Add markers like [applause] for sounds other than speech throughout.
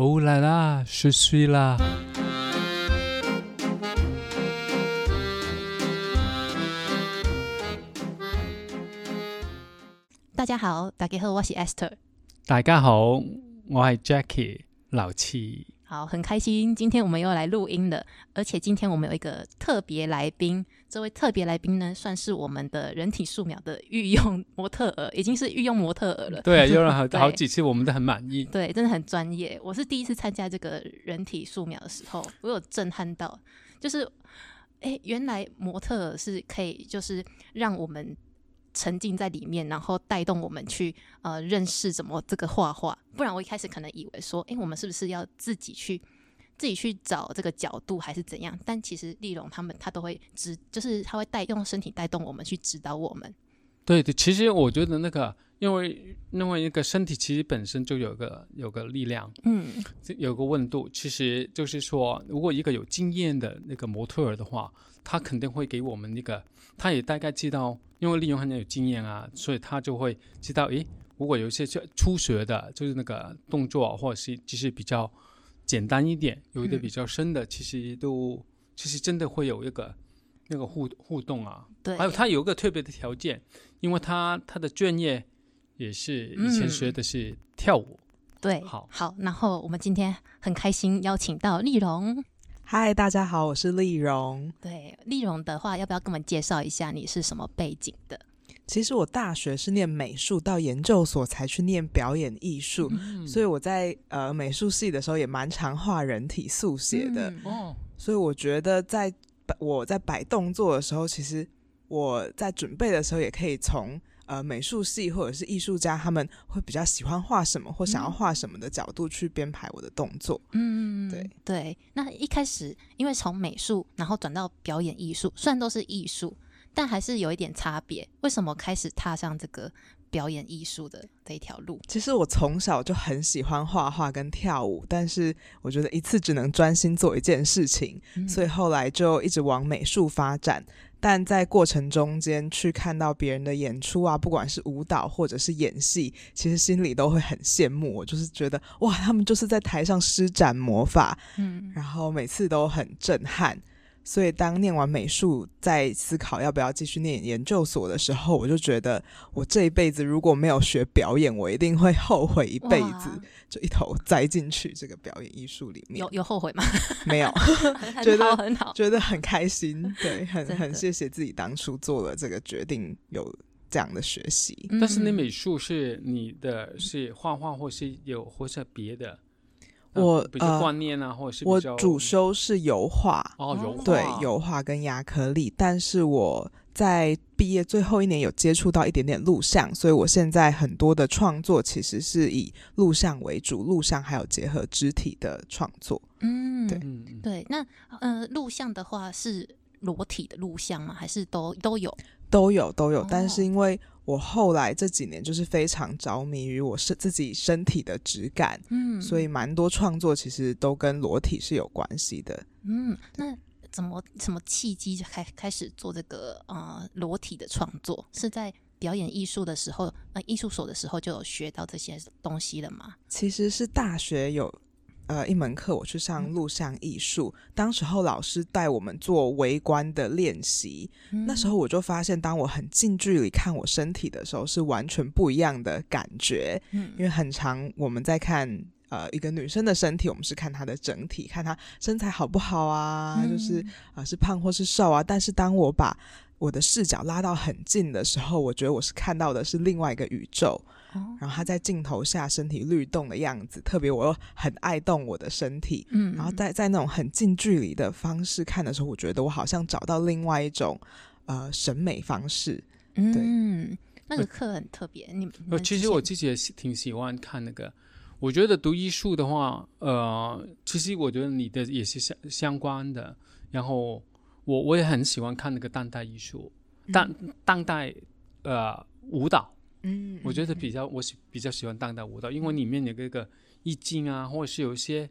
哦啦啦，是水啦。大家好，大家好，我是 Esther。大家好，我係 Jackie 老七。好，很开心，今天我们又来录音了，而且今天我们有一个特别来宾。这位特别来宾呢，算是我们的人体素描的御用 [laughs] 模特儿，已经是御用模特儿了。对，用了好 [laughs] 好几次，我们都很满意。对，真的很专业。我是第一次参加这个人体素描的时候，我有震撼到，就是，哎，原来模特儿是可以，就是让我们沉浸在里面，然后带动我们去呃认识怎么这个画画。不然我一开始可能以为说，哎，我们是不是要自己去自己去找这个角度，还是怎样？但其实丽蓉他们他都会指，就是他会带用身体带动我们去指导我们。对对，其实我觉得那个，因为因为那个身体其实本身就有个有个力量，嗯这有个温度，其实就是说，如果一个有经验的那个模特儿的话，他肯定会给我们那个，他也大概知道，因为利用很有经验啊，所以他就会知道，诶，如果有一些就初学的，就是那个动作或者是就是比较简单一点，有一点嗯比较深的，其实都其实真的会有一个那个互互动啊，对，还有他有一个特别的条件，因为他他的专业也是以前学的是跳舞，对，好。好，然后我们今天很开心邀请到丽蓉。嗨，大家好，我是丽蓉。对，丽蓉的话，要不要跟我们介绍一下你是什么背景的？其实我大学是念美术，到研究所才去念表演艺术，嗯所以我在呃美术系的时候也蛮常画人体速写的。嗯哦，所以我觉得在我在摆动作的时候，其实我在准备的时候也可以从呃美术系或者是艺术家他们会比较喜欢画什么或想要画什么的角度去编排我的动作。嗯，对对。那一开始因为从美术，然后转到表演艺术，虽然都是艺术，但还是有一点差别。为什么开始踏上这个表演艺术的这一条路？其实我从小就很喜欢画画跟跳舞，但是我觉得一次只能专心做一件事情，嗯所以后来就一直往美术发展。但在过程中间去看到别人的演出啊，不管是舞蹈或者是演戏，其实心里都会很羡慕。我就是觉得哇，他们就是在台上施展魔法，嗯然后每次都很震撼。所以当念完美术，在思考要不要继续念研究所的时候，我就觉得我这一辈子如果没有学表演，我一定会后悔一辈子，就一头栽进去这个表演艺术里面有。[laughs] 有后悔吗？没有，[laughs] 觉得好，很好。觉得很开心，对，很 [laughs] 很谢谢自己当初做了这个决定，有这样的学习。但是你嗯美术是你的是画画，或是有或者别的，呃我比较呃观念啊，或者是我主修是油画，哦油画对油画跟亚克力，但是我在毕业最后一年有接触到一点点录像，所以我现在很多的创作其实是以录像为主，录像还有结合肢体的创作。嗯，对对。那呃，录像的话是裸体的录像吗？还是都都有？都有都有，哦但是因为我后来这几年就是非常着迷于我身自己身体的质感，嗯，所以蛮多创作其实都跟裸体是有关系的。嗯，那怎么什么契机就开开始做这个呃裸体的创作？是在表演艺术的时候，呃，艺术所的时候就有学到这些东西了吗？其实是大学有呃一门课，我去上录像艺术，当时候老师带我们做围观的练习，那时候我就发现，当我很近距离看我身体的时候，是完全不一样的感觉，嗯，因为很长我们在看。呃，一个女生的身体，我们是看她的整体，看她身材好不好啊，嗯就是啊、呃是胖或是瘦啊。但是当我把我的视角拉到很近的时候，我觉得我是看到的是另外一个宇宙。哦，然后他在镜头下身体律动的样子，特别我又很爱动我的身体，嗯，然后在在那种很近距离的方式看的时候，我觉得我好像找到另外一种呃审美方式。嗯，那个课很特别。你其实我自己也挺喜欢看那个。我觉得读艺术的话，呃，其实我觉得你的也是相相关的。然后我我也很喜欢看那个当代艺术，当当代呃舞蹈，嗯我觉得比较我喜比较喜欢当代舞蹈，因为里面有这个意境啊，或者是有一些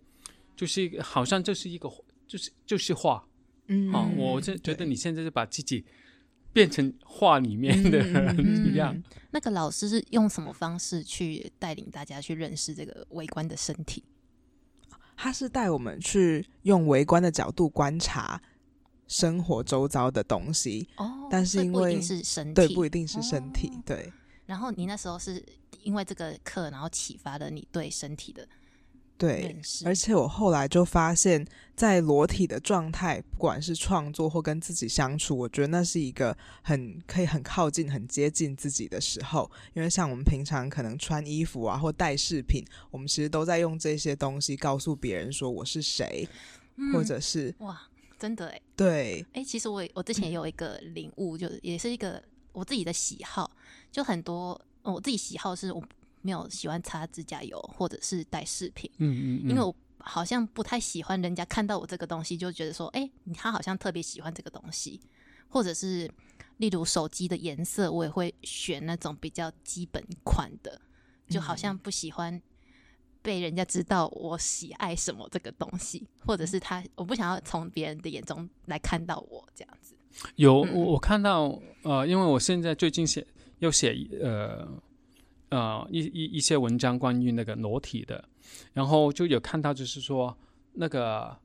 就是好像就是一个就是就是画。嗯啊，我这觉得你现在是把自己变成画里面的人一样。[laughs] 嗯那个老师是用什么方式去带领大家去认识这个微观的身体？他是带我们去用微观的角度观察生活周遭的东西，哦，但是因为不一定是身体，对，不一定是身体，哦。对然后你那时候是因为这个课，然后启发了你对身体的对。而且我后来就发现，在裸体的状态，不管是创作或跟自己相处，我觉得那是一个很可以很靠近、很接近自己的时候。因为像我们平常可能穿衣服啊，或戴饰品，我们其实都在用这些东西告诉别人说我是谁，嗯或者是哇，真的哎对哎，其实我也我之前也有一个领悟，就是也是一个我自己的喜好，就很多呃我自己喜好是我没有喜欢擦指甲油或者是戴饰品，嗯嗯嗯，因为我好像不太喜欢人家看到我这个东西就觉得说，哎、你他好像特别喜欢这个东西，或者是例如手机的颜色，我也会选那种比较基本款的，就好像不喜欢被人家知道我喜爱什么这个东西，或者是他我不想要从别人的眼中来看到我这样子。嗯有我我看到呃，因为我现在最近写要写呃呃一一一些文章关于那个裸体的，然后就有看到就是说那个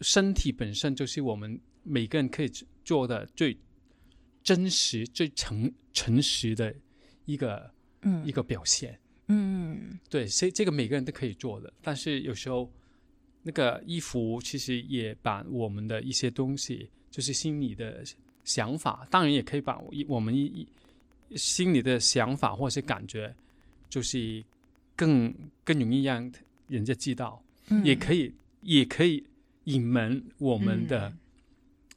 身体本身就是我们每个人可以做的最真实、最诚诚实的一个嗯。一个表现。嗯。对，所以这个每个人都可以做的，但是有时候那个衣服其实也把我们的一些东西，就是心里的想法，当然也可以把我们一一心里的想法或是感觉，就是更更容易让人家知道，嗯也可以也可以隐瞒我们的，嗯。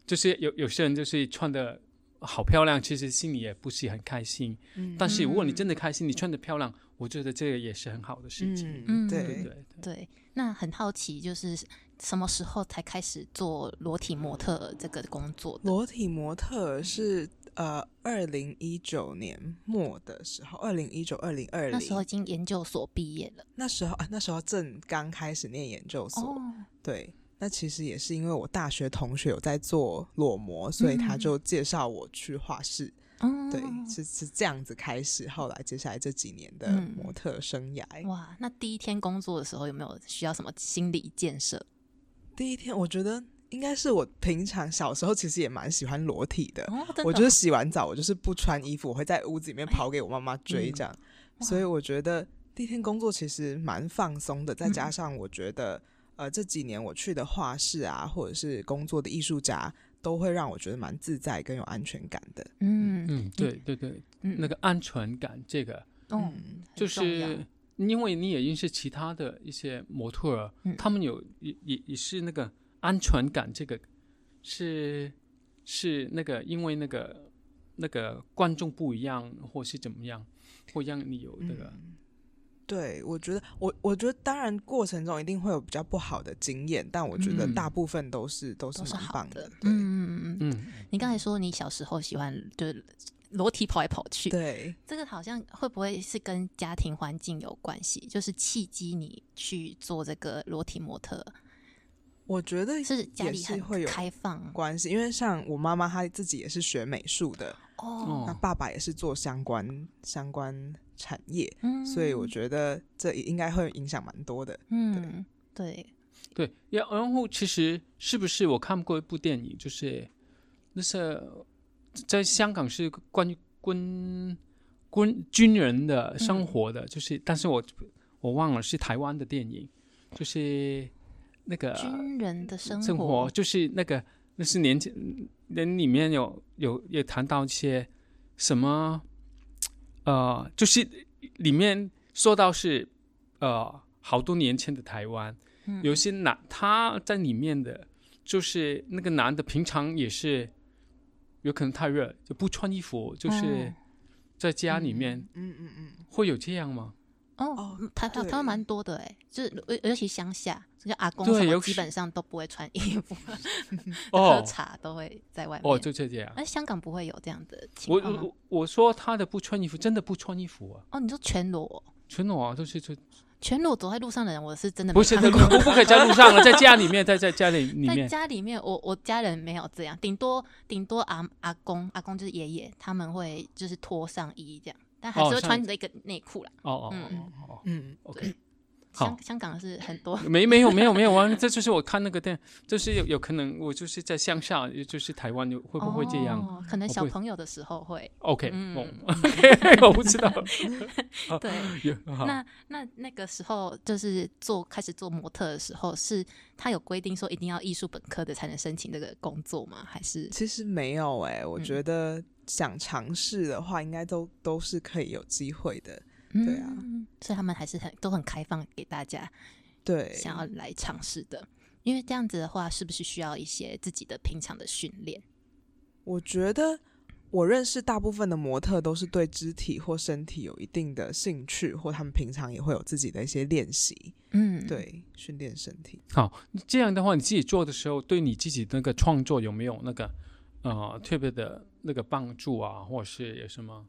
就是有有些人就是穿的好漂亮，其实心里也不是很开心。嗯。但是如果你真的开心，你穿的漂亮，我觉得这个也是很好的事情。嗯，嗯。对。对，对。对，那很好奇，就是什么时候才开始做裸体模特儿这个工作的？裸体模特是呃，二零一九年末的时候，二零一九、二零二零。那时候已零经研究所毕业了。那时候啊，那时候正刚开始念研究所，哦，对。那其实也是因为我大学同学有在做裸模，所以他嗯就介绍我去画室。嗯对，是是这样子开始。后来接下来这几年的嗯模特生涯，哇，那第一天工作的时候有没有需要什么心理建设？第一天我觉得应该是我平常小时候其实也蛮喜欢裸体的。哦，真的我就是洗完澡，我就是不穿衣服，我会在屋子里面跑给我妈妈追这样。哇所以我觉得第一天工作其实蛮放松的，再加嗯上我觉得、呃这几年我去的画室啊，或者是工作的艺术家，都会让我觉得蛮自在跟有安全感的。嗯嗯，对对对，嗯那个安全感，这个哦，嗯就是因为你也认识其他的一些模特儿，嗯他们有也也也是那个安全感，这个是是那个因为那个那个观众不一样，或是怎么样，会让你有那个、对，我觉得我我觉得当然过程中一定会有比较不好的经验，但我觉得嗯大部分都是、都是蛮棒的。。嗯嗯嗯嗯。嗯，你刚才说你小时候喜欢就是裸体跑来跑去，对，这个好像会不会是跟家庭环境有关系？就是契机你去做这个裸体模特，我觉得是家也里会有开放关系，因为像我妈妈她自己也是学美术的，哦那爸爸也是做相关相关产业，嗯所以我觉得这应该会影响蛮多的。嗯对对，然然后其实是不是我看过一部电影，就是那是在香港是关于军军军人的生活的，就是但是我我忘了是台湾的电影，就是那个军人的生生活，就是那个那是年轻人里面有有也谈到一些什么呃，就是里面说到是呃好多年前的台湾，嗯。有些男他在里面的，就是那个男的平常也是有可能太热就不穿衣服，就是哦在家里面、嗯嗯嗯，会有这样吗？哦哦，台台对台湾蛮多的哎，就是尤尤其乡下，就阿公什么基本上都不会穿衣服，[laughs] 喝哦茶都会在外面。哦，就这样。那香港不会有这样的情我况吗？我我说他的不穿衣服，真的不穿衣服啊，哦，你说全裸，全裸啊，就是就全裸走在路上的人，我是真的不是。在路不不可以在路上了，在家里面，在在家里 [laughs] 里在面。家里面，我我家人没有这样，顶多顶多阿阿公阿公就是爷爷，他们会就是脱上衣这样，但还是会穿着一个内裤啦。哦哦嗯哦哦嗯，，OK。好香香港是很多，没没有没有没有啊，[laughs] 这就是我看那个电，就是有有可能我就是在乡下，就是台湾有会不会这样、哦可能小朋友的时候会。o k 嗯哦 [laughs] OK，我不知道。[laughs] 对，那那那个时候就是做开始做模特的时候，是他有规定说一定要艺术本科的才能申请这个工作吗？还是其实没有哎、我嗯觉得想尝试的话，应该都都是可以有机会的。对啊嗯所以他们还是很都很开放给大家对，想要来尝试的。因为这样子的话，是不是需要一些自己的平常的训练？我觉得我认识大部分的模特都是对肢体或身体有一定的兴趣，或他们平常也会有自己的一些练习，嗯，，对，训练身体。好，这样的话，你自己做的时候，对你自己那个创作有没有那个呃特别的那个帮助啊，或者是有什么？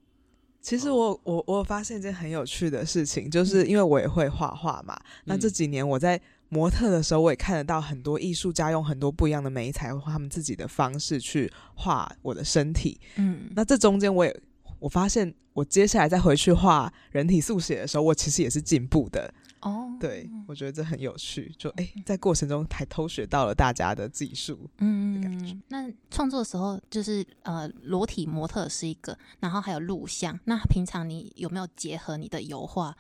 其实我我我有发现一件很有趣的事情，就是因为我也会画画嘛。那这嗯几年我在模特的时候，我也看得到很多艺术家用很多不一样的美彩或他们自己的方式去画我的身体。嗯，那这中间我也我发现，我接下来再回去画人体速写的时候，我其实也是进步的。哦，对，我觉得这很有趣。就哎，在过程中还偷学到了大家的技术。嗯，那创作的时候就是呃，裸体模特是一个，然后还有录像。那平常你有没有结合你的油画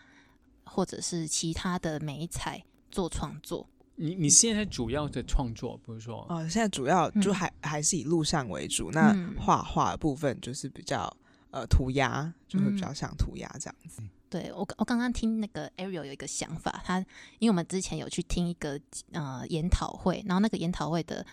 或者是其他的美彩做创作？你你现在主要的创作，比如说，哦、现在主要就嗯还、还是以录像为主，那嗯画画的部分就是比较呃涂鸦，就会比较像涂鸦这样子。对我，我刚刚听那个 Ariel 有一个想法，他因为我们之前有去听一个呃研讨会，然后那个研讨会的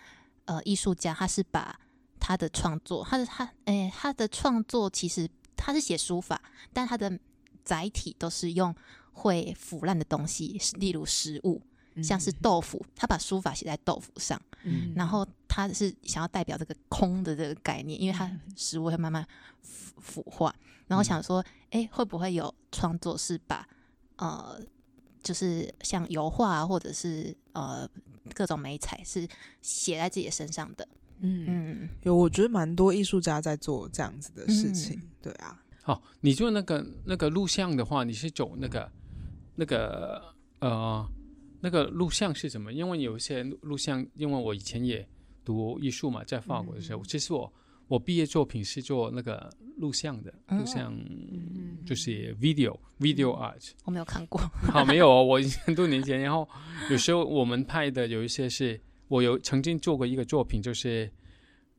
呃艺术家，他是把他的创作，他的他诶、他的创作其实他是写书法，但他的载体都是用会腐烂的东西，例如食物，像是豆腐，他把书法写在豆腐上，嗯。然后他是想要代表这个空的这个概念，因为他食物会慢慢腐腐化，然后想说，哎、会不会有创作是把呃，就是像油画啊或者是呃各种美彩是写在自己的身上的？嗯，嗯有，我觉得蛮多艺术家在做这样子的事情。嗯对啊，好，你做那个那个录像的话，你是走那个那个呃那个录像是什么？因为有一些录录像，因为我以前也读艺术嘛，在法国的时候，嗯其实我我毕业作品是做那个录像的，录哦像嗯。就是 video video art。我没有看过，[laughs] 好，没有哦，我很多年前，然后有时候我们拍的有一些是，我有曾经做过一个作品，就是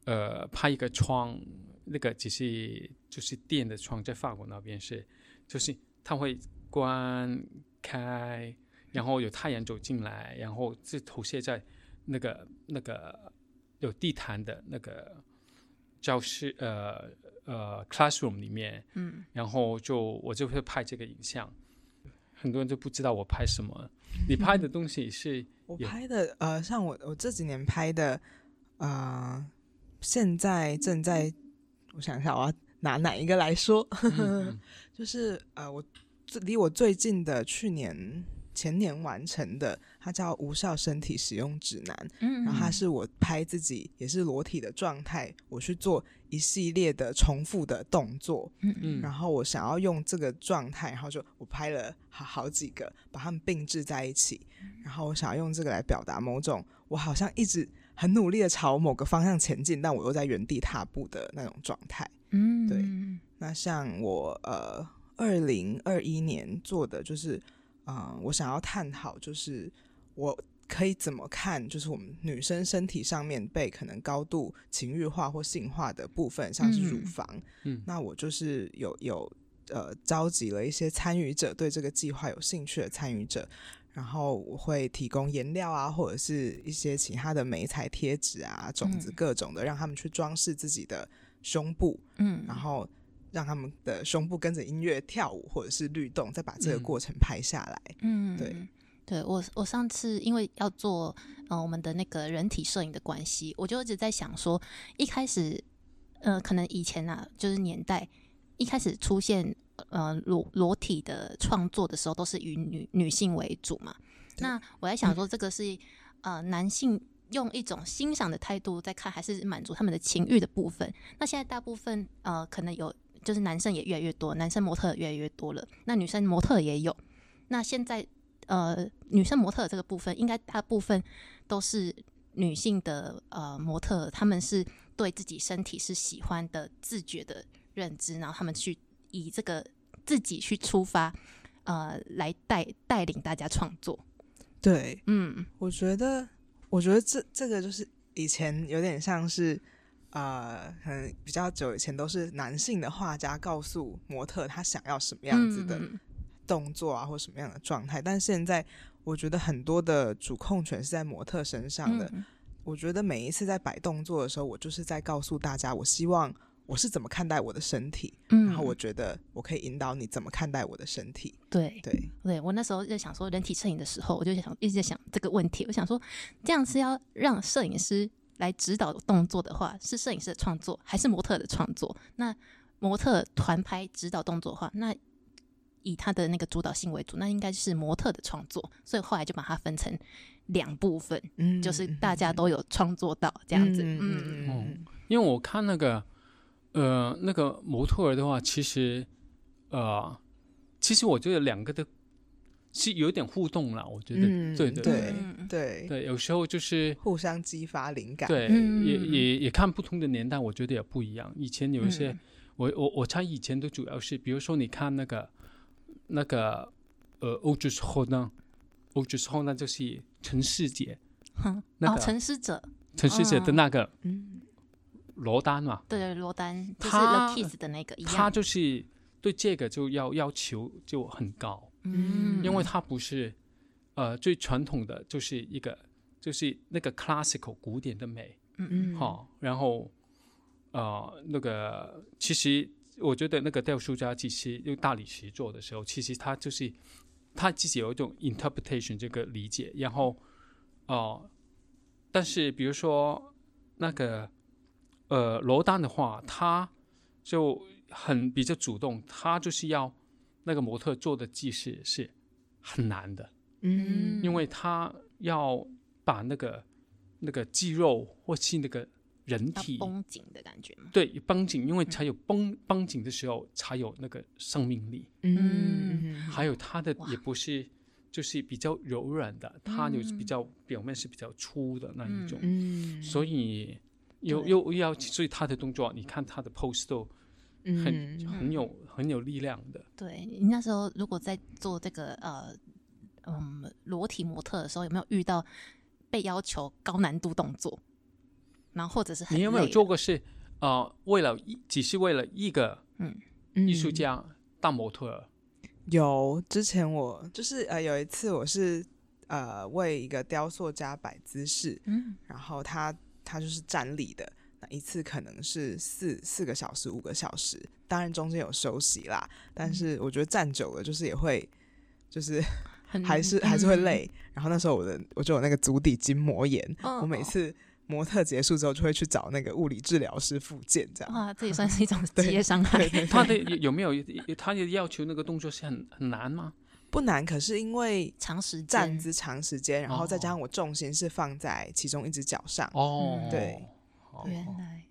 呃拍一个窗，那个只是就是电的窗，在法国那边是，就是它会关开，然后有太阳走进来，然后是投射在那个那个有地毯的那个教室呃呃 classroom 里面，嗯然后就我就会拍这个影像，很多人都不知道我拍什么。你拍的东西是我拍的呃，像我我这几年拍的，呃，现在正在，我想一下，我要拿哪一个来说？嗯 [laughs] 就是呃，我最离我最近的去年前年完成的，它叫《无效身体使用指南》，嗯，然后它是我拍自己也是裸体的状态，我去做一系列的重复的动作，嗯嗯。然后我想要用这个状态，然后就我拍了好好几个，把它们并置在一起，然后我想要用这个来表达某种我好像一直很努力的朝某个方向前进，但我又在原地踏步的那种状态。嗯。对。那像我呃，二零二一年做的就是，呃，我想要探讨就是我可以怎么看，就是我们女生身体上面被可能高度情欲化或性化的部分，像是乳嗯房。嗯那我就是有有呃召集了一些参与者，对这个计划有兴趣的参与者。然后我会提供颜料啊，或者是一些其他的美彩贴纸啊、种子嗯各种的，让他们去装饰自己的胸部，嗯，然后让他们的胸部跟着音乐跳舞或者是律动，再把这个嗯过程拍下来。嗯，对，对我我上次因为要做呃我们的那个人体摄影的关系，我就一直在想说，一开始呃可能以前啊就是年代一开始出现呃裸裸体的创作的时候，都是以女女性为主嘛。那我在想说，这个是呃男性用一种欣赏的态度在看，还是满足他们的情欲的部分？那现在大部分呃可能有就是男生也越来越多，男生模特越来越多了，那女生模特也有。那现在呃女生模特这个部分，应该大部分都是女性的呃模特，她们是对自己身体是喜欢的、自觉的认知，然后她们去以这个自己去出发，呃，来带带领大家创作。对，嗯我觉得，我觉得这这个就是以前有点像是，呃，可能比较久以前都是男性的画家告诉模特他想要什么样子的嗯动作啊，或什么样的状态，但现在我觉得很多的主控权是在模特身上的。嗯我觉得每一次在摆动作的时候，我就是在告诉大家，我希望我是怎么看待我的身体，嗯然后我觉得我可以引导你怎么看待我的身体。对对，对我那时候在想说人体摄影的时候，我就想一直在想这个问题。我想说，这样是要让摄影师来指导动作的话，是摄影师的创作还是模特的创作？那模特团拍指导动作的话，那以他的那个主导性为主，那应该是模特的创作。所以后来就把它分成两部分，嗯就是大家都有创作到这样子。嗯嗯嗯嗯因为我看那个呃那个模特儿的话，其实呃其实我觉得两个的是有点互动了，我觉得、嗯对对对嗯对。对，有时候就是互相激发灵感。对，嗯。也也也看不同的年代，我觉得也不一样。以前有一些，嗯。我我我猜以前都主要是，比如说你看那个那个呃欧之后呢，欧之后呢就是陈世杰，哼那个哦，陈师者，陈世杰的那个嗯。罗丹嘛，对对，罗丹就是他 The Kiss 的那个一他。就是对这个就要要求就很高，嗯，因为它不是呃最传统的，就是一个就是那个 classical 古典的美，嗯嗯。好、然后呃，那个其实我觉得那个雕塑家其实用大理石做的时候，其实他就是他自己有一种 interpretation 这个理解，然后哦、呃但是比如说那个呃罗丹的话，他就很比较主动，他就是要那个模特做的技师是很难的，嗯。因为他要把那个那个肌肉或是那个人要体绷紧的感觉嘛。对绷紧，因为才有绷绷紧的时候才有那个生命力，嗯还有他的也不是就是比较柔软的，它有比嗯较表面是比较粗的那一种，嗯。所以又又要所以他的动作，你看他的 pose 都很、嗯很有很有力量的，对你那时候如果在做这个呃嗯裸体模特的时候，有没有遇到被要求高难度动作？然后或者是你有没有做过是呃为了一只是为了一个嗯艺术嗯家当模特儿？有，之前我就是呃有一次我是呃为一个雕塑家摆姿势，嗯然后他他就是站立的，那一次可能是四四个小时、五个小时，当然中间有休息啦，但是我觉得站久了就是也会就是 [laughs] 很还是还是会嗯累。然后那时候我的我就有那个足底筋膜炎，嗯我每次模特结束之后就会去找那个物理治疗师复健，这样。哇，这也。[laughs] 算是一种职业伤害他的有有没有他的要求那个动作是很很难吗？不难，可是因为长时间。站姿长时间，然后再加哦。上我重心是放在其中一只脚上，哦，对哦，原来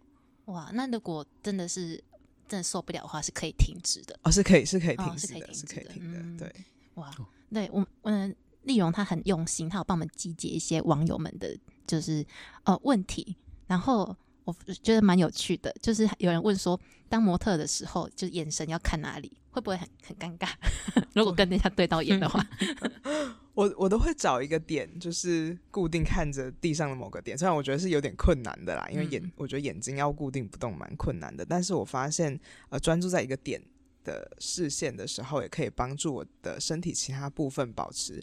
哇，那如果真的是真的受不了的话，是可以停止的。哦，是可以是可以哦停止的，是可以停止是可以的停的，嗯对。哇，对我嗯，丽蓉她很用心，她有帮我们集结一些网友们的，就是呃问题，然后我觉得蛮有趣的，就是有人问说，当模特的时候，就眼神要看哪里，会不会很很尴尬？[laughs] 如果跟人家对到眼的话，[laughs] 我我都会找一个点，就是固定看着地上的某个点。虽然我觉得是有点困难的啦，因为眼、嗯我觉得眼睛要固定不动蛮困难的。但是我发现，呃，专注在一个点的视线的时候，也可以帮助我的身体其他部分保持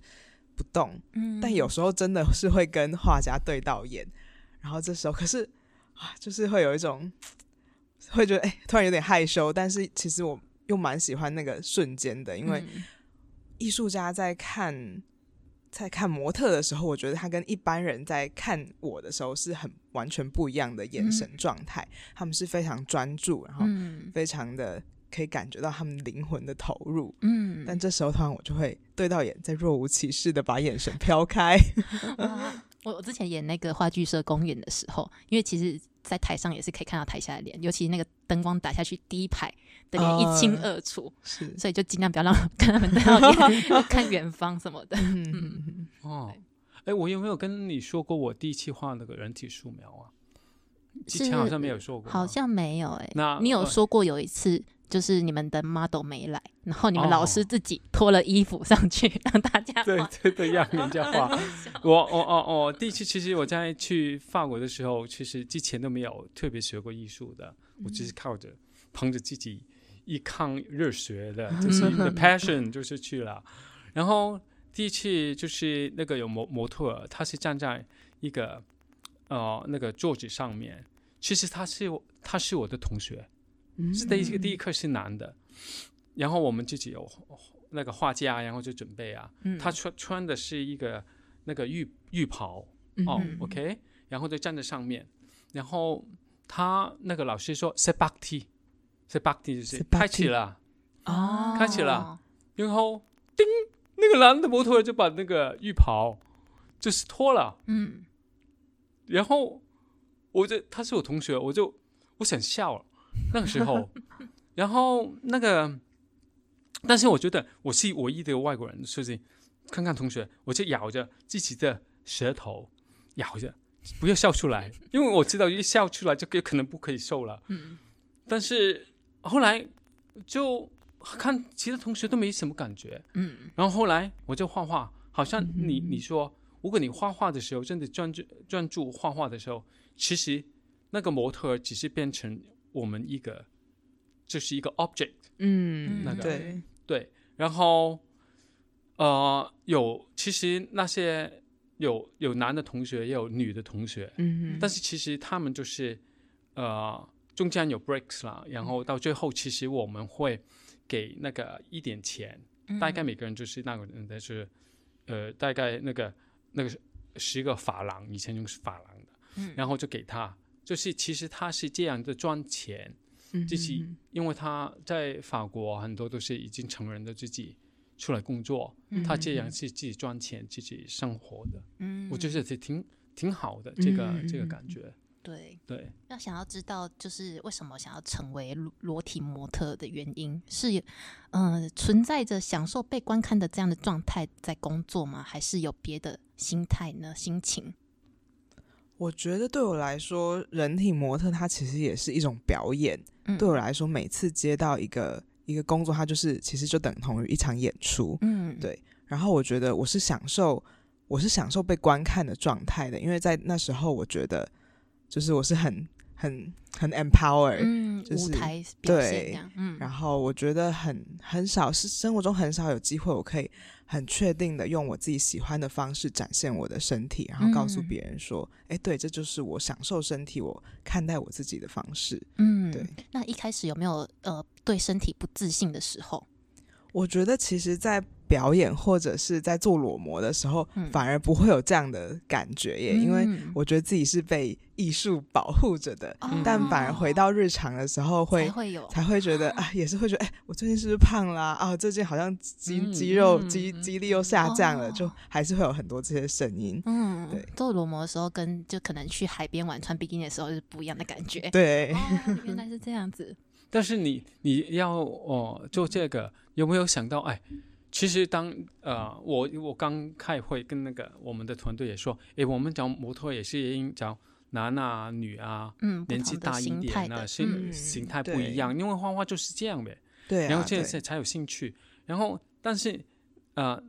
不动。嗯但有时候真的是会跟画家对到眼，然后这时候可是啊，就是会有一种会觉得哎、突然有点害羞，但是其实我又蛮喜欢那个瞬间的，因为。嗯艺术家在看在看模特的时候，我觉得他跟一般人在看我的时候是很完全不一样的眼神状态。他们是非常专注，然后嗯非常的可以感觉到他们灵魂的投入。嗯，但这时候，突然我就会对到眼，再若无其事的把眼神 [laughs] 飘开。[laughs] 我我之前演那个话剧社公演的时候，因为其实在台上也是可以看到台下的脸，尤其那个灯光打下去，第一排的脸一清哦二楚，是，所以就尽量不要让跟他们对到脸，看远方什么的。嗯，[laughs] 哦，哎，我有没有跟你说过我第一期画那个人体素描啊？之前好像没有说过，好。像没有哎、那你有呃。说过有一次，就是你们的 model 没来，然后你们老师哦自己脱了衣服上去让大家对。对对，让人家画。[laughs] 我我哦哦，第一次其实我在去法国的时候，其实之前都没有特别学过艺术的，我只是靠着捧着自己一腔热血的，[laughs] 就是一个 [laughs] passion 就是去了。然后第一次就是那个有模模特，他是站在一个呃那个桌子上面，其实他是我他是我的同学，嗯是第一个第一课是男的，然后我们自己有那个画架，然后就准备啊，嗯。他穿穿的是一个那个浴浴袍哦、嗯 o k 然后就站在上面，然后他那个老师说 s e b a k t i s e b a k t i 就是开启了，哦，开启了，然后叮，那个男的模特就把那个浴袍就是脱了，嗯，然后我就他是我同学，我就我想笑了，[laughs] 那个时候，[laughs] 然后那个，但是我觉得我是唯一的外国人，所以看看同学，我就咬着自己的舌头，咬着不要笑出来，因为我知道一笑出来就有可能不可以瘦了。嗯，但是后来就看其他同学都没什么感觉，嗯，然后后来我就画画，好像你你说，如果你画画的时候真的专注专注画画的时候，其实那个模特只是变成我们一个，就是一个 object，嗯，那个。对，对，然后呃有其实那些有有男的同学也有女的同学，嗯，但是其实他们就是呃中间有 breaks 啦，然后到最后其实我们会给那个一点钱，嗯。大概每个人就是那个人的是呃大概那个那个十个法郎，以前用是法郎的，嗯。然后就给他，就是其实他是这样的赚钱，嗯自己因为他在法国很多都是已经成人的自己出来工作，嗯他这样是自己赚钱自己生活的，嗯，我觉得是挺挺好的这个、嗯这个感觉，对。对。要想要知道，就是为什么想要成为裸裸体模特的原因，是嗯、呃存在着享受被观看的这样的状态在工作吗？还是有别的心态呢？心情？我觉得对我来说，人体模特它其实也是一种表演。嗯，对我来说，每次接到一个一个工作，它就是其实就等同于一场演出。嗯，对然后我觉得我是享受，我是享受被观看的状态的，因为在那时候，我觉得就是我是很很很 empower，、嗯，就是舞台表现对这样，嗯，然后我觉得很很少是生活中很少有机会，我可以很确定的用我自己喜欢的方式展现我的身体，然后告诉嗯别人说，哎、对，这就是我享受身体，我看待我自己的方式。嗯，对，那一开始有没有呃对身体不自信的时候？我觉得其实，在表演或者是在做裸模的时候，嗯反而不会有这样的感觉耶，因为嗯我觉得自己是被艺术保护着的，哦但反而回到日常的时候会才会有才会觉得啊，也是会觉得，哎、我最近是不是胖啦、啊？最近好像肌嗯肌肉嗯肌嗯肌力又下降了，哦就还是会有很多这些声音。嗯，对做裸模的时候跟就可能去海边玩穿比基尼的时候是不一样的感觉。对，哦，原来是这样子。但是你你要哦做这个，有没有想到？哎，其实当呃我我刚开会跟那个我们的团队也说，哎，我们找模特也是因找男啊女啊，嗯，年纪大一点啊，心态的，形嗯嗯形态不一样，因为画画就是这样呗。对、啊，然后这对些才有兴趣。然后，但是呃，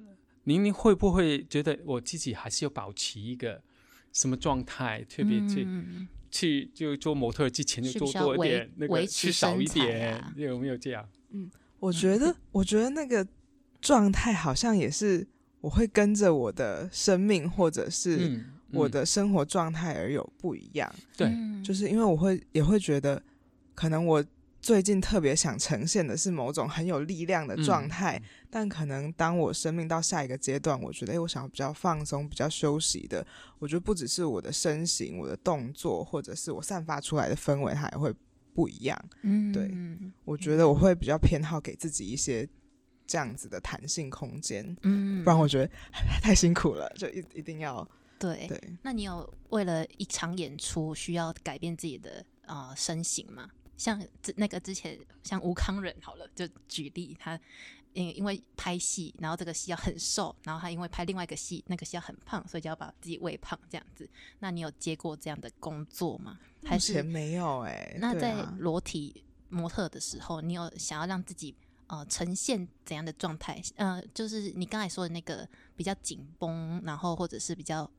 宁宁会不会觉得我自己还是要保持一个什么状态？特别去、嗯去就做模特之前就做多一点，那个吃少一点，啊有没有这样？嗯我觉得，我觉得那个状态好像也是我会跟着我的生命或者是嗯，我嗯的生活状态而有不一样。对。嗯。就是因为我会也会觉得，可能我最近特别想呈现的是某种很有力量的状态，嗯。但可能当我生命到下一个阶段，我觉得，诶，我想要比较放松、比较休息的，我觉得不只是我的身形、我的动作，或者是我散发出来的氛围，它也会不一样。嗯对嗯。我觉得我会比较偏好给自己一些这样子的弹性空间，嗯不然我觉得太辛苦了，就一一定要对，对，那你有为了一场演出需要改变自己的呃身形吗？像之那个之前像吴康仁好了，就举例他。因因为拍戏，然后这个戏要很瘦，然后他因为拍另外一个戏，那个戏要很胖，所以就要把自己喂胖这样子。那你有接过这样的工作吗？还是没有？哎，那在裸体模特的时候，你有想要让自己呃呈现怎样的状态？呃，就是你刚才说的那个比较紧绷，然后或者是比较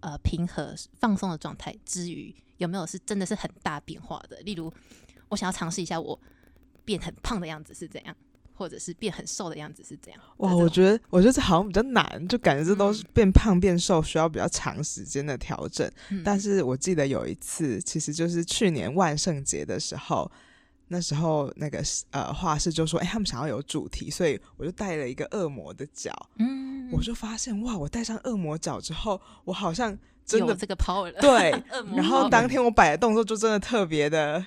呃平和放松的状态之余，有没有是真的是很大变化的？例如，我想要尝试一下我变很胖的样子是怎样？或者是变很瘦的样子是怎样哇？我觉得，我觉得这好像比较难，就感觉这都是变胖变瘦需要比较长时间的调整。但是我记得有一次，其实就是去年万圣节的时候，那时候那个呃画室就说，哎，他们想要有主题，所以我就带了一个恶魔的脚。嗯，我就发现哇，我戴上恶魔脚之后，我好像真的这个 power 了。对，[laughs] 然后当天我摆的动作就真的特别的。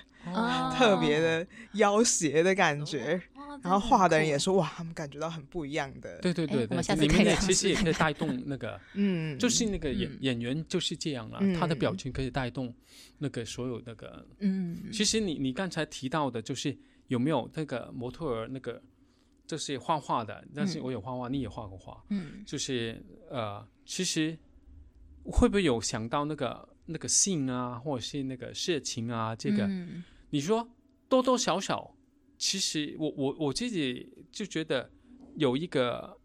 特别的妖邪的感觉，然后画的人也说哇，他们感觉到很不一样的。对对对，我们下次可以其实也可以带动那个，[laughs] 嗯，就是那个演演员就是这样了，他的表情可以带动那个所有那个，嗯，其实你你刚才提到的，就是有没有那个模特儿那个，就是画画的，但是我有画画，你也画过画，嗯，就是呃，其实会不会有想到那个那个性啊，或者是那个色情啊，这个？你说多多少少，其实我我我自己就觉得有一个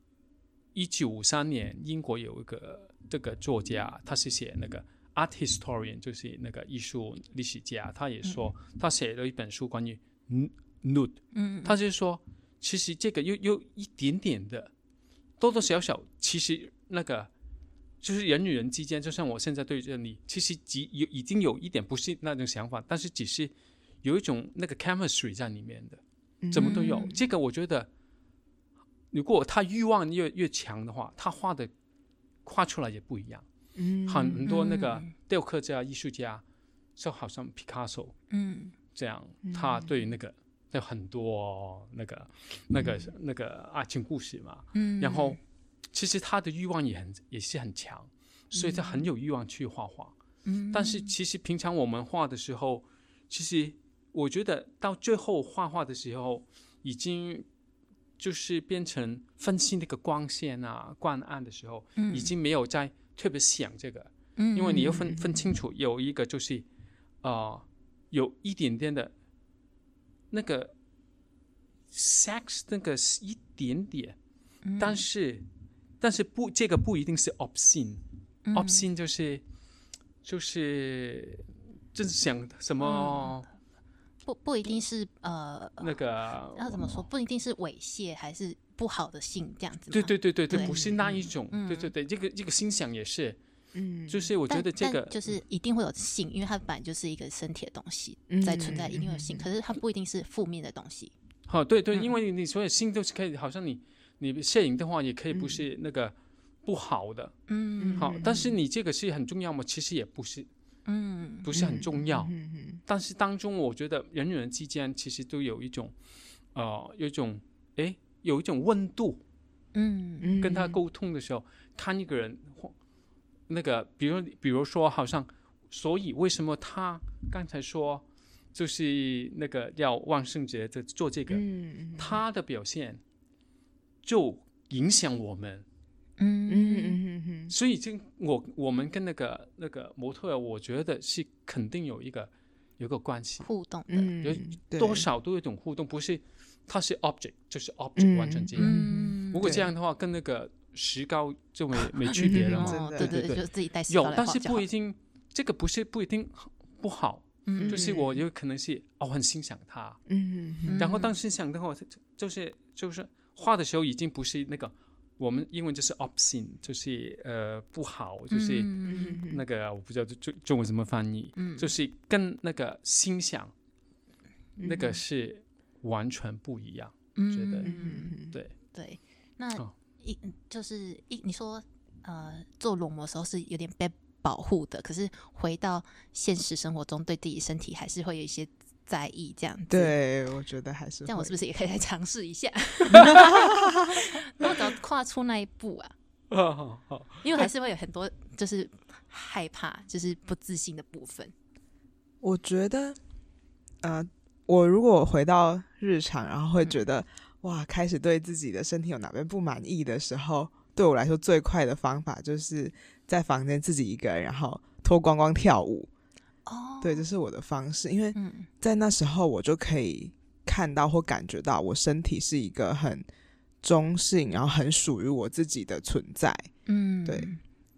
一九五三年英国有一个这个作家，他是写那个 art historian，就是那个艺术历史家，他也说他写了一本书关于 nude，嗯，他就是说其实这个又又一点点的多多少少，其实那个就是人与人之间，就像我现在对着你，其实已有已经有一点不是那种想法，但是只是。有一种那个 chemistry 在里面的，怎么都有。这个我觉得，如果他欲望越越强的话，他画的画出来也不一样。嗯，很很多那个雕刻家、艺术家，就好像 Picasso，嗯，这样，他对那个有很多那个那个那个爱情故事嘛。嗯，然后其实他的欲望也很也是很强，所以他很有欲望去画画。嗯，但是其实平常我们画的时候，其实。我觉得到最后画画的时候，已经就是变成分析那个光线啊、光暗的时候，已经没有在特别想这个，嗯因为你要分分清楚，有一个就是呃，有一点点的那个 sex 那个一点点，但是但是不，这个不一定是 obscene，obscene 就是就是就是想什么。不不一定是呃那个要怎么说？不一定是猥亵还是不好的性这样子。对对对对对，不是那一种。对对对，这个这个心想也是，嗯，就是我觉得这个就是一定会有性，因为它本来就是一个身体的东西在存在，一定有性。可是它不一定是负面的东西。好，对对，因为你所有性都是可以，好像你你摄影的话也可以不是那个不好的，嗯，好，但是你这个是很重要吗？其实也不是。嗯，不是很重要，但是当中我觉得人与人之间其实都有一种，呃，有一种，哎，有一种温度，嗯。嗯，跟他沟通的时候，看一个人或那个，比如比如说，好像，所以为什么他刚才说，就是那个要万圣节的做这个，嗯。他的表现就影响我们。嗯。嗯嗯嗯所以这我我们跟那个那个模特，我觉得是肯定有一个有个关系。互动的，有多少都有一种互动，不是它是 object 就是 object 完全这样。如果这样的话，跟那个石膏就没没区别了嘛？对对对，就自己带有，但是不一定，这个不是不一定不好。嗯，就是我有可能是哦很欣赏他，嗯嗯，然后当时想的话，就是就是画的时候已经不是那个。我们英文就是 obscene，就是呃不好，就是那个我不知道中中文怎么翻译，就是跟那个心想那个是完全不一样，觉得对对。那一就是一你说呃做裸模时候是有点被保护的，可是回到现实生活中，对自己身体还是会有一些。在意这样子，对我觉得还是这样，我是不是也可以来尝试一下？[laughs] 那我怎么跨出那一步啊？因为还是会有很多就是害怕，就是不自信的部分？我觉得，呃，我如果回到日常，然后会觉得、哇，开始对自己的身体有哪边不满意的时候，对我来说最快的方法就是在房间自己一个人，然后脱光光跳舞。哦，对，这是我的方式，因为嗯。在那时候我就可以看到或感觉到我身体是一个很中性，然后很属于我自己的存在。嗯，对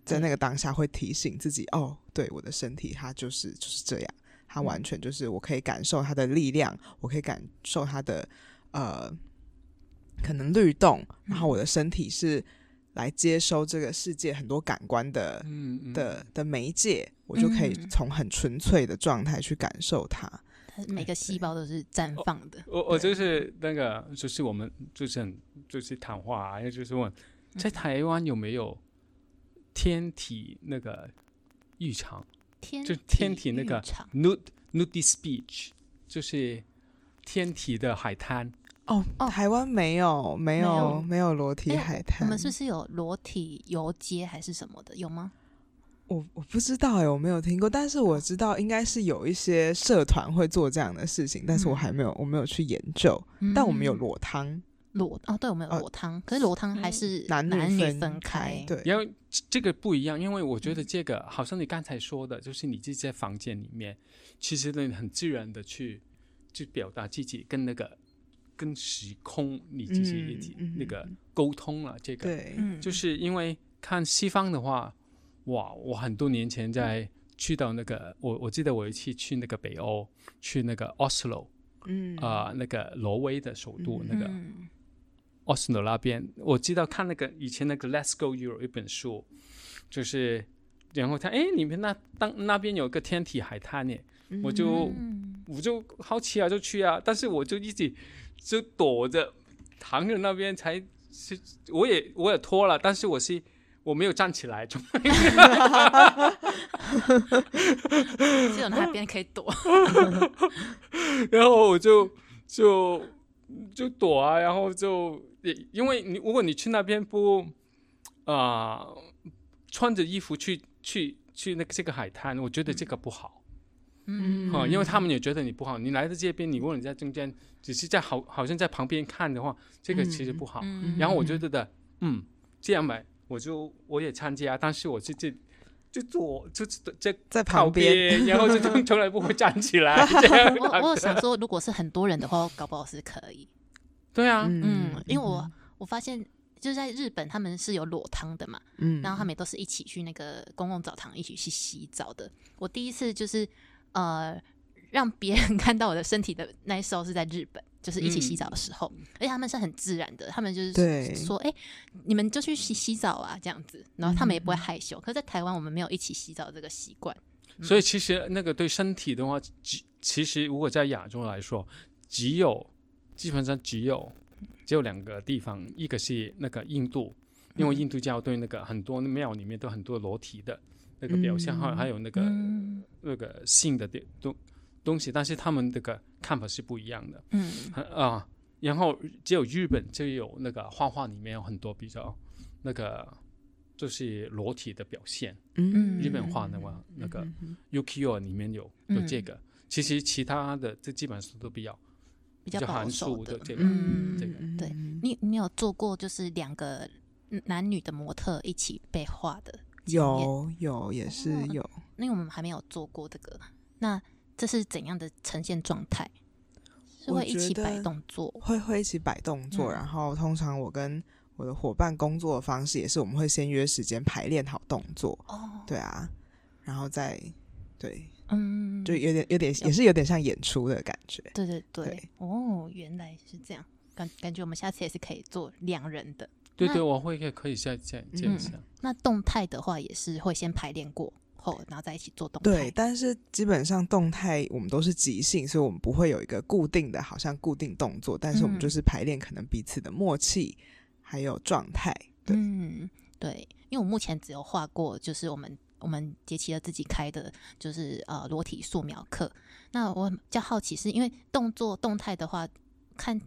在那个当下会提醒自己，哦，对，我的身体它就是就是这样，它完全就是我可以感受它的力量，我可以感受它的呃可能律动，然后我的身体是来接收这个世界很多感官的嗯嗯的的媒介，我就可以嗯从很纯粹的状态去感受它。它每个细胞都是绽放的。我我就是那个，就是我们就是很就是谈话、啊，就是问，在台湾有没有天体那个浴场天就天体那个场 nude nude speech，就是天体的海滩。哦，哦。台湾没有没有有。没有裸体哎海滩，我们是不是有裸体游街还是什么的？有吗？我我不知道哎、我没有听过，但是我知道应该是有一些社团会做这样的事情，但是我还没有我没有去研究。但我们有嗯裸汤，裸哦，对，我们有呃裸汤，可是裸汤还是男男分分开，对，因为这这个不一样，因为我觉得这个好像你刚才说的，就是你自己在房间里面，其实你很自然的去去表达自己跟那个跟时空你自己一体那个沟通了。这个。对，嗯，就是因为看西方的话，哇，我很多年前在去到那个，我我记得我有一次去那个北欧，去那个 Oslo 嗯。啊、那个挪威的首都、那个嗯。Oslo 那边，我记得看那个以前那个《Let's Go Europe》一本书，就是然后他哎，你们那当那边有个天体海滩呢，我就嗯。我就好奇啊，就去啊，但是我就一直就躲着躺着那边才是，我也我也脱了，但是我是我没有站起来，就只有那边可以躲。[laughs] 然后我就就就躲啊，然后就也因为你如果你去那边不啊、穿着衣服去去去那个这个海滩，我觉得这个不好。嗯啊、因为他们也觉得你不好。你来到这边，你如果你在中间，只是在好好像在旁边看的话，这个其实不好。嗯然后我就觉得，嗯，这样吧，我就我也参加，但是我是这就坐就这在在旁边，然后就从 [laughs] 从来不会站起来，[laughs] 我我有 [laughs] 想说，如果是很多人的话，搞不好是可以。对啊，嗯，因为我我发现就是在日本，他们是有裸汤的嘛，嗯然后他们也都是一起去那个公共澡堂一起去洗澡的。我第一次就是呃让别人 [laughs] 看到我的身体的那时候是在日本，就是一起洗澡的时候，而且他们是很自然的，他们就是对。说，哎、你们就去洗洗澡啊，这样子，然后他们也不会害羞。可是，在台湾我们没有一起洗澡这个习惯。所以其实那个对身体的话，其其实如果在亚洲来说，只有基本上只有只有两个地方，一个是那个印度，因为印度教对那个很多庙里面都很多裸体的那个表现，还、嗯还有那个、嗯。那个性的东东西，但是他们这个看法是不一样的。嗯。啊。然后只有日本就有那个画画里面有很多比较那个就是裸体的表现，嗯。日本画的话，那个 ukiyo 里面有有这个。其实其他的这基本上都比较比较保守的。的这个嗯。这个。对你你有做过就是两个男女的模特一起被画的经验？有有也是哦有，因为我们还没有做过这个，那这是怎样的呈现状态？是会一起摆动作？会会一起摆动作，嗯然后通常我跟我的伙伴工作的方式也是，我们会先约时间排练好动作，哦，对啊，然后再对，嗯，就有点有点有也是有点像演出的感觉，对对对，对哦，原来是这样，感感觉我们下次也是可以做两人的。那对对，我会可以可以再再见一下。那动态的话也是会先排练过后，然后再一起做动对，但是基本上动态我们都是即兴，所以我们不会有一个固定的，好像固定动作，但是我们嗯。就是排练可能彼此的默契还有状态，对，嗯，对，因为我目前只有画过，就是我们我们杰奇的自己开的，就是呃裸体素描课。那我比较好奇，是因为动作动态的话，看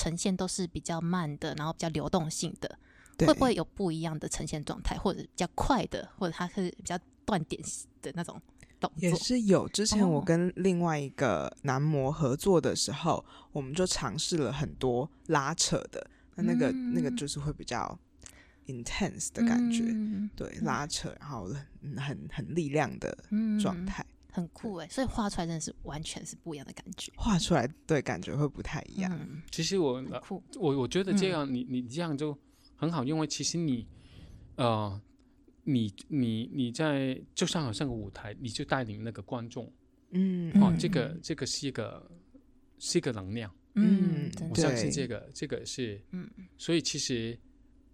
呈现都是比较慢的，然后比较流动性的，会不会有不一样的呈现状态，或者比较快的，或者它是比较断点的那种动也。是有。之前我哦跟另外一个男模合作的时候，我们就尝试了很多拉扯的，那那个、那个嗯就是会比较 intense 的感觉，嗯对，拉扯，然后很很很力量的嗯状态，很酷哎，所以画出来真的是完全是不一样的感觉。画出来对感觉会不太一样。嗯，其实我酷。我我觉得这样你你这样就很好，因为其实你呃你你你在就像好像个舞台，你就带领那个观众嗯哦，嗯这个这个是一个是一个能量，嗯，我相信这个这个是嗯所以其实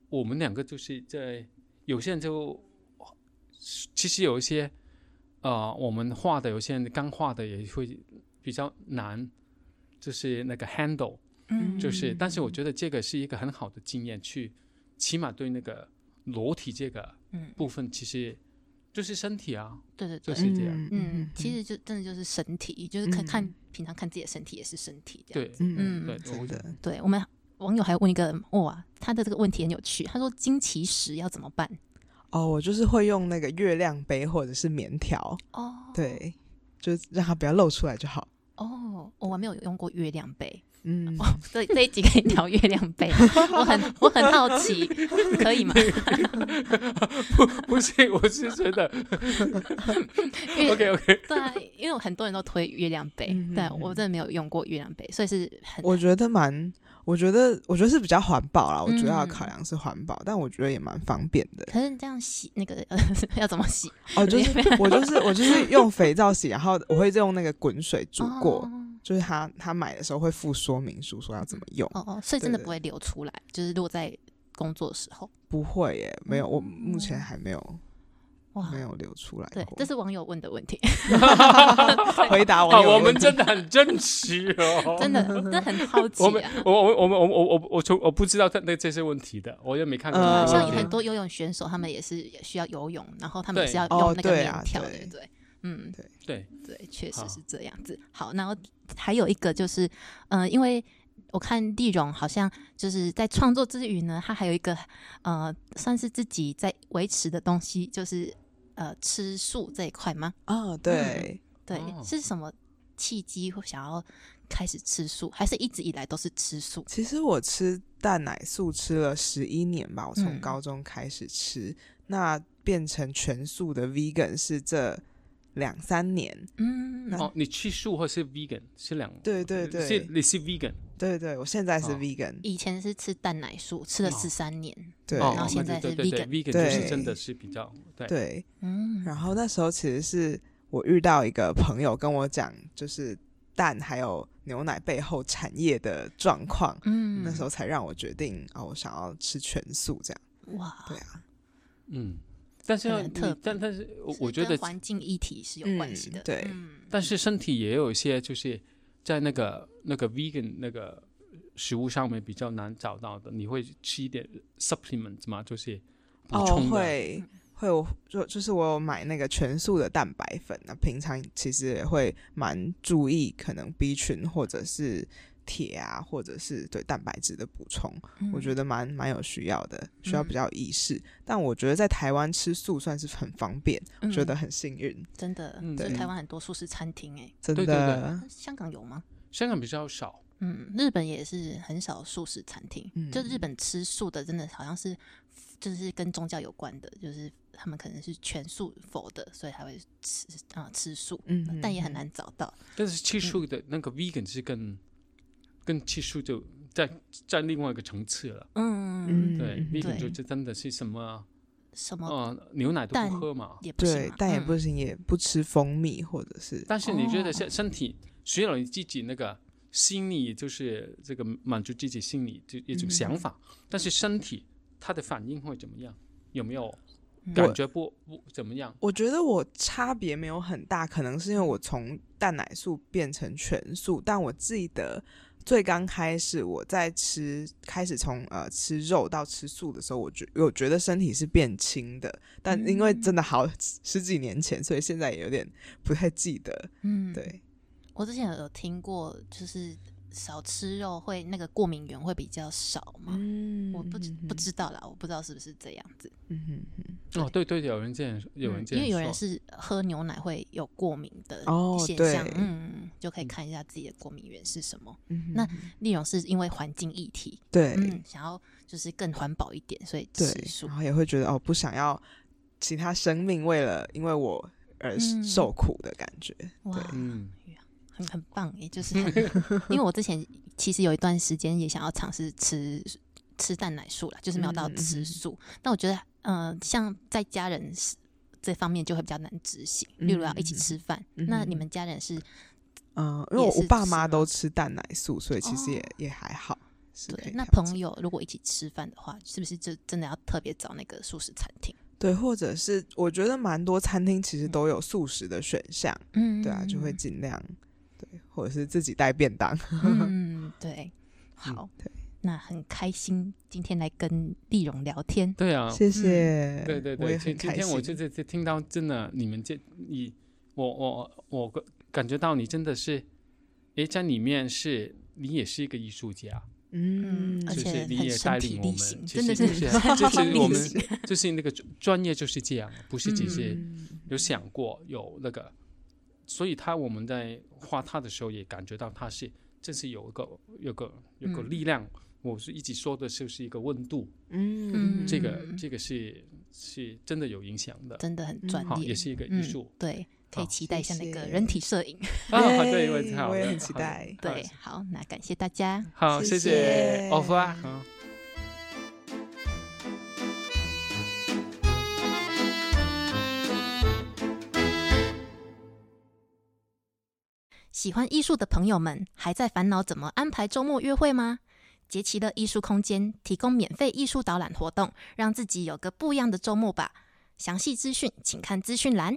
我们两个就是在有些人就其实有一些呃，我们画的有些人刚画的也会比较难，就是那个 handle，嗯，就是，但是我觉得这个是一个很好的经验，去起码对那个裸体这个嗯，部分，其实就是身体啊，对对对，就是这样。嗯，其实就真的就是身体，就是看嗯。看平常看自己的身体也是身体这样。对嗯嗯。对，的。对，我们网友还问一个哇，他的这个问题很有趣，他说经期时要怎么办？哦，我就是会用那个月亮杯或者是棉条，哦，对，就让它不要露出来就好。哦，我还没有用过月亮杯，嗯，所以这一集可以聊月亮杯。[laughs] 我很我很好奇，可以吗？[laughs] 不不是，我是觉得 [laughs] 因为 OK OK，对啊，因为很多人都推月亮杯，对我真的没有用过月亮杯，所以是很我觉得蛮，我觉得我觉得是比较环保啦。我主要考量是环保，但我觉得也蛮方便的。可是这样洗那个 [laughs] 要怎么洗？哦，就是我就是我就是用肥皂洗，然后我会用那个滚水煮过，哦就是他他买的时候会附说明书说要怎么用。哦哦，所以真的不会流出来，就是如果在工作的时候，不会耶，没有，我嗯目前还没有哇。没，有流出来对，过。这。是网友问的问题，[laughs] 回答啊，网友我们真的很真实哦，真的真的很好奇我们啊。我我我们我我我我从我不知道这那这些问题的，我也没看过。像很多游泳选手，他们也是也需要游泳，然后他们也是要哦用那个对啊棉条，对对。不对？嗯，对，对，确实是这样子。好，然后还有一个就是，嗯、因为我看丽蓉好像就是在创作之余呢，他还有一个呃，算是自己在维持的东西，就是呃吃素这一块吗？啊，对，对，哦。是什么契机会想要开始吃素，还是一直以来都是吃素？其实我吃蛋奶素吃了十一年吧，我从嗯。高中开始吃，那变成全素的 vegan 是这两三年。嗯，那哦，你吃素或是 vegan 是两对对对是你是 vegan 对对，我现在是哦 vegan，、以前是吃蛋奶素，吃了哦。十三年。对、哦，然后现在是对对对 vegan vegan 对。就是真的是比较对。对。嗯，然后那时候其实是我遇到一个朋友跟我讲，就是蛋还有牛奶背后产业的状况，嗯，那时候才让我决定啊、我想要吃全素这样。哇，对啊，嗯，但是特别。但但是我觉得跟环境议题是有关系的。嗯对。嗯。但是身体也有一些就是在那个那个 vegan 那个食物上面比较难找到的，你会吃一点 supplement 吗？就是补哦，充的。会会我就就是我有买那个全素的蛋白粉，那平常其实也会蛮注意可能 B 群或者是铁啊，或者是对蛋白质的补充，我觉得得蛮蛮有需要的，需要嗯比较有意识。但我觉得在台湾吃素算是很方便，嗯觉得很幸运，真的，嗯就是对台湾很多素食餐厅，哎，真的。香港有吗？香港比较少，嗯，日本也是很少素食餐厅，嗯就日本吃素的真的好像是就是跟宗教有关的，就是他们可能是全素否的，所以才会吃啊、吃素，嗯但也很嗯难找到。但是吃素的那个 vegan 是更更吃素就在在另外一个层次了。嗯，嗯对嗯，vegan 就真的是什么什么呃牛奶都不喝嘛。对也不行嘛，，嗯但也不行，也不吃蜂蜜或者是但是你觉得哦身身体，除了你自己那个心理，就是这个满足自己心理就一种想法，但是身体它的反应会怎么样？有没有嗯感觉不不怎么样？我觉得我差别没有很大，可能是因为我从蛋奶素变成全素，但我记得最刚开始我在吃，开始从呃吃肉到吃素的时候，我觉我觉得身体是变轻的，但因为真的好十几年前，所以现在也有点不太记得。嗯，对，我之前有听过，就是少吃肉会那个过敏源会比较少吗？嗯我不知不知道啦，我不知道是不是这样子。嗯哼哼哦，对对，有人见，有人嗯这样说，因为有人是喝牛奶会有过敏的哦对现象，嗯，就可以看一下自己的过敏源是什么。嗯哼那丽蓉是因为环境议题，对、嗯，想要就是更环保一点，所以对吃，素然。后也会觉得哦，不想要其他生命为了因为我而嗯受苦的感觉。对，嗯，很很棒也！就是很因为我之前其实有一段时间也想要尝试吃吃蛋奶素啦，就是没有到吃嗯素。但我觉得，嗯、像在家人这方面就会比较难执行，例如要一起嗯吃饭。嗯那你们家人是嗯，因为我我爸妈都吃蛋奶素，所以其实也、哦也还好。是那朋友如果一起吃饭的话，是不是就真的要特别找那个素食餐厅？对，或者是我觉得蛮多餐厅其实都有素食的选项，嗯，对啊，就会尽量对，或者是自己带便当。嗯，对，[laughs] 好，对。那很开心今天来跟丽蓉聊天。对啊，谢谢，对对对，今今天我就就是听到真的你们这你我我我感感觉到你真的是，诶，在里面是你也是一个艺术家，嗯，而且就是你也带领我们真的实就是就是我们就是那个专专业就是这样，不是只是嗯。有想过有那个，所以他我们在画他的时候也感觉到他是真是有一个有个有个嗯力量。我是一直说的就是一个温度，嗯，这个嗯这个是是真的有影响的，真的很专业，也是一个艺嗯术。对，可以期待一下那个人体摄影。[laughs] 啊，对，我也很期待。对，好，那感谢大家。好，谢谢谢谢 off 啊，喜欢艺术的朋友们，还在烦恼怎么安排周末约会吗？杰奇的艺术空间提供免费艺术导览活动，让自己有个不一样的周末吧。详细资讯请看资讯栏。